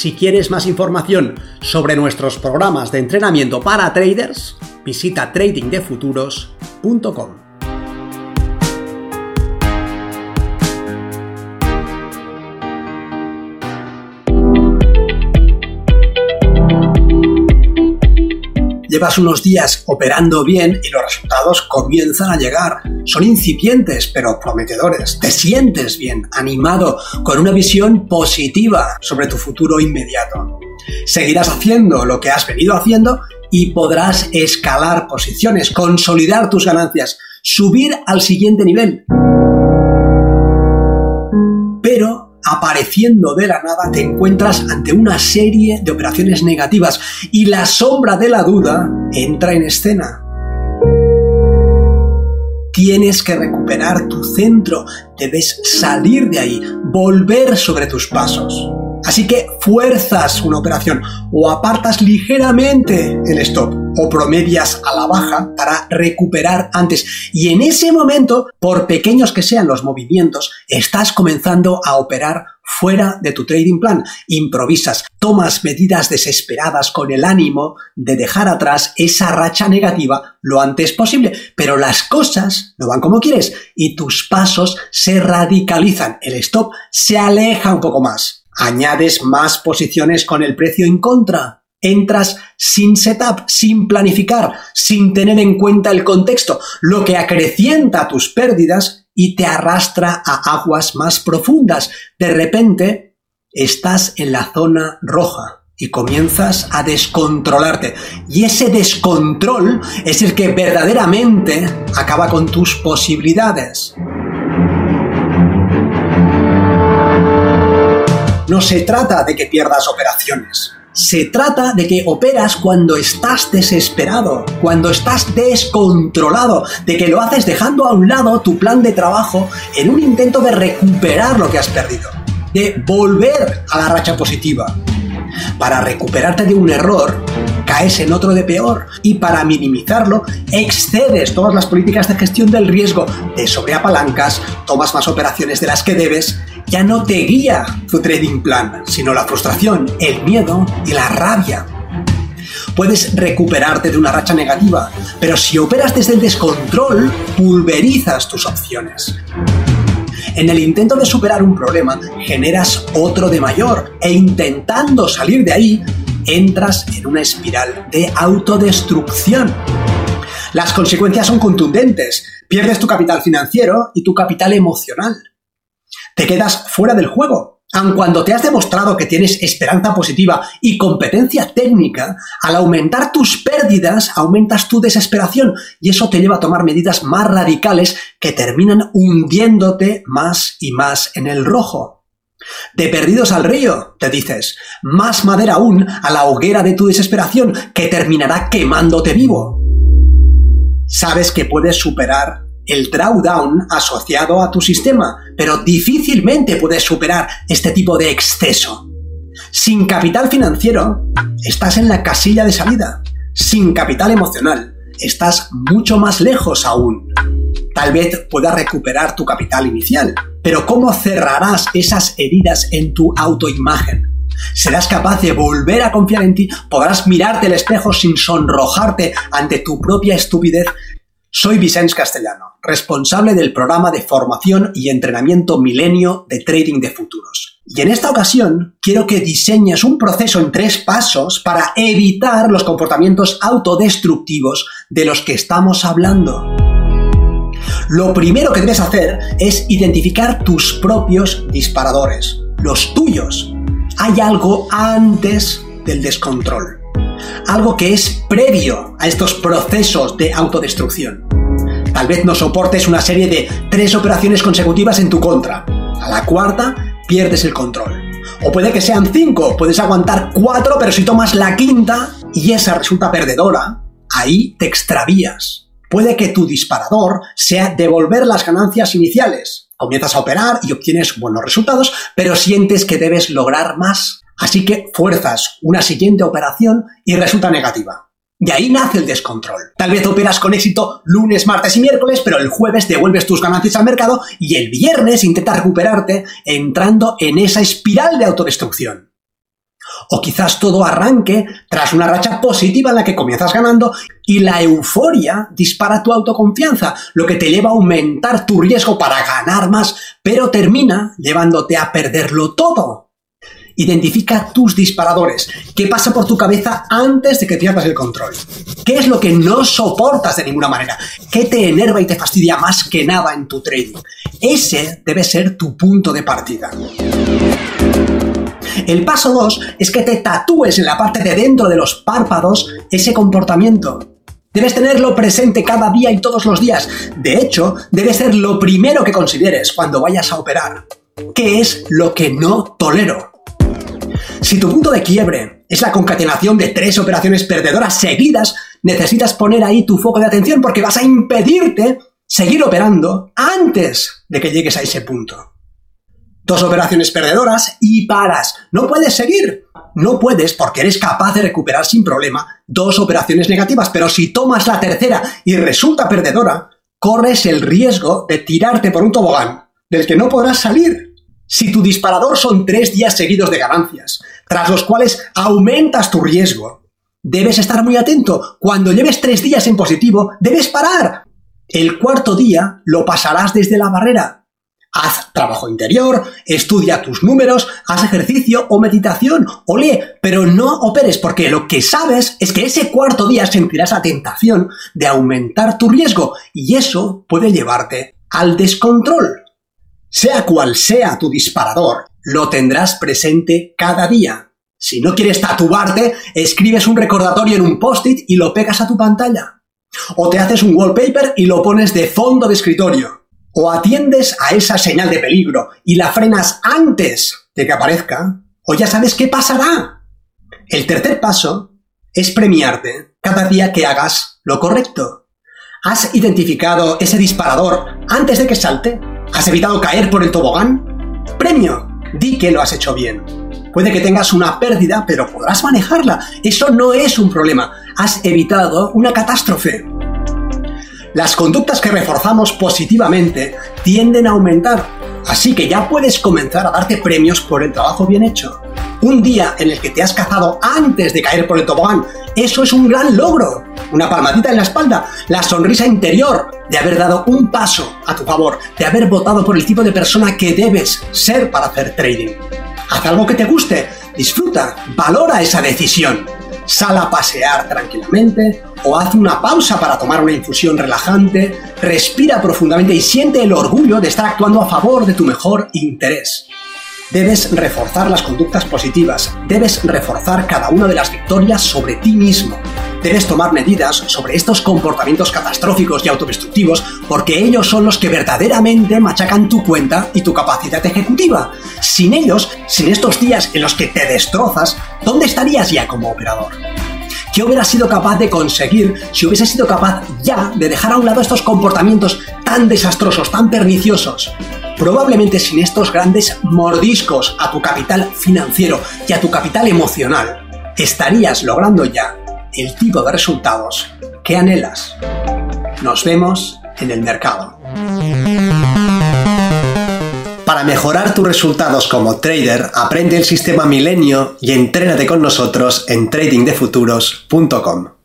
Si quieres más información sobre nuestros programas de entrenamiento para traders, visita tradingdefuturos.com. Llevas unos días operando bien y los resultados comienzan a llegar. Son incipientes pero prometedores. Te sientes bien, animado, con una visión positiva sobre tu futuro inmediato. Seguirás haciendo lo que has venido haciendo y podrás escalar posiciones, consolidar tus ganancias, subir al siguiente nivel. Apareciendo de la nada, te encuentras ante una serie de operaciones negativas y la sombra de la duda entra en escena. Tienes que recuperar tu centro, debes salir de ahí, volver sobre tus pasos. Así que fuerzas una operación o apartas ligeramente el stop o promedias a la baja para recuperar antes. Y en ese momento, por pequeños que sean los movimientos, estás comenzando a operar fuera de tu trading plan. Improvisas, tomas medidas desesperadas con el ánimo de dejar atrás esa racha negativa lo antes posible. Pero las cosas no van como quieres y tus pasos se radicalizan. El stop se aleja un poco más añades más posiciones con el precio en contra. Entras sin setup, sin planificar, sin tener en cuenta el contexto, lo que acrecienta tus pérdidas y te arrastra a aguas más profundas. De repente, estás en la zona roja y comienzas a descontrolarte. Y ese descontrol es el que verdaderamente acaba con tus posibilidades. No se trata de que pierdas operaciones. Se trata de que operas cuando estás desesperado, cuando estás descontrolado, de que lo haces dejando a un lado tu plan de trabajo en un intento de recuperar lo que has perdido, de volver a la racha positiva. Para recuperarte de un error, caes en otro de peor y para minimizarlo excedes todas las políticas de gestión del riesgo, te sobreapalancas, tomas más operaciones de las que debes ya no te guía tu trading plan, sino la frustración, el miedo y la rabia. Puedes recuperarte de una racha negativa, pero si operas desde el descontrol, pulverizas tus opciones. En el intento de superar un problema, generas otro de mayor e intentando salir de ahí, entras en una espiral de autodestrucción. Las consecuencias son contundentes. Pierdes tu capital financiero y tu capital emocional te quedas fuera del juego. Aun cuando te has demostrado que tienes esperanza positiva y competencia técnica, al aumentar tus pérdidas, aumentas tu desesperación y eso te lleva a tomar medidas más radicales que terminan hundiéndote más y más en el rojo. De perdidos al río, te dices, más madera aún a la hoguera de tu desesperación que terminará quemándote vivo. Sabes que puedes superar el drawdown asociado a tu sistema, pero difícilmente puedes superar este tipo de exceso. Sin capital financiero, estás en la casilla de salida. Sin capital emocional, estás mucho más lejos aún. Tal vez puedas recuperar tu capital inicial, pero ¿cómo cerrarás esas heridas en tu autoimagen? serás capaz de volver a confiar en ti, podrás mirarte al espejo sin sonrojarte ante tu propia estupidez soy Vicens Castellano, responsable del programa de formación y entrenamiento milenio de trading de futuros. Y en esta ocasión quiero que diseñes un proceso en tres pasos para evitar los comportamientos autodestructivos de los que estamos hablando. Lo primero que debes hacer es identificar tus propios disparadores, los tuyos. Hay algo antes del descontrol algo que es previo a estos procesos de autodestrucción. Tal vez no soportes una serie de tres operaciones consecutivas en tu contra. A la cuarta, pierdes el control. O puede que sean cinco, puedes aguantar cuatro, pero si tomas la quinta y esa resulta perdedora, ahí te extravías. Puede que tu disparador sea devolver las ganancias iniciales. Comienzas a operar y obtienes buenos resultados, pero sientes que debes lograr más. Así que fuerzas una siguiente operación y resulta negativa. De ahí nace el descontrol. Tal vez operas con éxito lunes, martes y miércoles, pero el jueves devuelves tus ganancias al mercado y el viernes intentas recuperarte entrando en esa espiral de autodestrucción. O quizás todo arranque tras una racha positiva en la que comienzas ganando y la euforia dispara tu autoconfianza, lo que te lleva a aumentar tu riesgo para ganar más, pero termina llevándote a perderlo todo. Identifica tus disparadores. ¿Qué pasa por tu cabeza antes de que pierdas el control? ¿Qué es lo que no soportas de ninguna manera? ¿Qué te enerva y te fastidia más que nada en tu trading? Ese debe ser tu punto de partida. El paso 2 es que te tatúes en la parte de dentro de los párpados ese comportamiento. Debes tenerlo presente cada día y todos los días. De hecho, debe ser lo primero que consideres cuando vayas a operar. ¿Qué es lo que no tolero? Si tu punto de quiebre es la concatenación de tres operaciones perdedoras seguidas, necesitas poner ahí tu foco de atención porque vas a impedirte seguir operando antes de que llegues a ese punto. Dos operaciones perdedoras y paras. No puedes seguir. No puedes porque eres capaz de recuperar sin problema dos operaciones negativas, pero si tomas la tercera y resulta perdedora, corres el riesgo de tirarte por un tobogán del que no podrás salir. Si tu disparador son tres días seguidos de ganancias, tras los cuales aumentas tu riesgo, debes estar muy atento. Cuando lleves tres días en positivo, debes parar. El cuarto día lo pasarás desde la barrera. Haz trabajo interior, estudia tus números, haz ejercicio o meditación, o lee, pero no operes porque lo que sabes es que ese cuarto día sentirás la tentación de aumentar tu riesgo y eso puede llevarte al descontrol. Sea cual sea tu disparador, lo tendrás presente cada día. Si no quieres tatuarte, escribes un recordatorio en un post-it y lo pegas a tu pantalla. O te haces un wallpaper y lo pones de fondo de escritorio. O atiendes a esa señal de peligro y la frenas antes de que aparezca, o ya sabes qué pasará. El tercer paso es premiarte cada día que hagas lo correcto. ¿Has identificado ese disparador antes de que salte? ¿Has evitado caer por el tobogán? Premio. Di que lo has hecho bien. Puede que tengas una pérdida, pero podrás manejarla. Eso no es un problema. Has evitado una catástrofe. Las conductas que reforzamos positivamente tienden a aumentar, así que ya puedes comenzar a darte premios por el trabajo bien hecho. Un día en el que te has cazado antes de caer por el tobogán, eso es un gran logro una palmadita en la espalda, la sonrisa interior de haber dado un paso a tu favor, de haber votado por el tipo de persona que debes ser para hacer trading. Haz algo que te guste, disfruta, valora esa decisión. Sal a pasear tranquilamente o haz una pausa para tomar una infusión relajante, respira profundamente y siente el orgullo de estar actuando a favor de tu mejor interés. Debes reforzar las conductas positivas, debes reforzar cada una de las victorias sobre ti mismo. Debes tomar medidas sobre estos comportamientos catastróficos y autodestructivos porque ellos son los que verdaderamente machacan tu cuenta y tu capacidad ejecutiva. Sin ellos, sin estos días en los que te destrozas, ¿dónde estarías ya como operador? ¿Qué hubieras sido capaz de conseguir si hubieses sido capaz ya de dejar a un lado estos comportamientos tan desastrosos, tan perniciosos? probablemente sin estos grandes mordiscos a tu capital financiero y a tu capital emocional, estarías logrando ya el tipo de resultados que anhelas. Nos vemos en el mercado. Para mejorar tus resultados como trader, aprende el sistema Milenio y entrénate con nosotros en tradingdefuturos.com.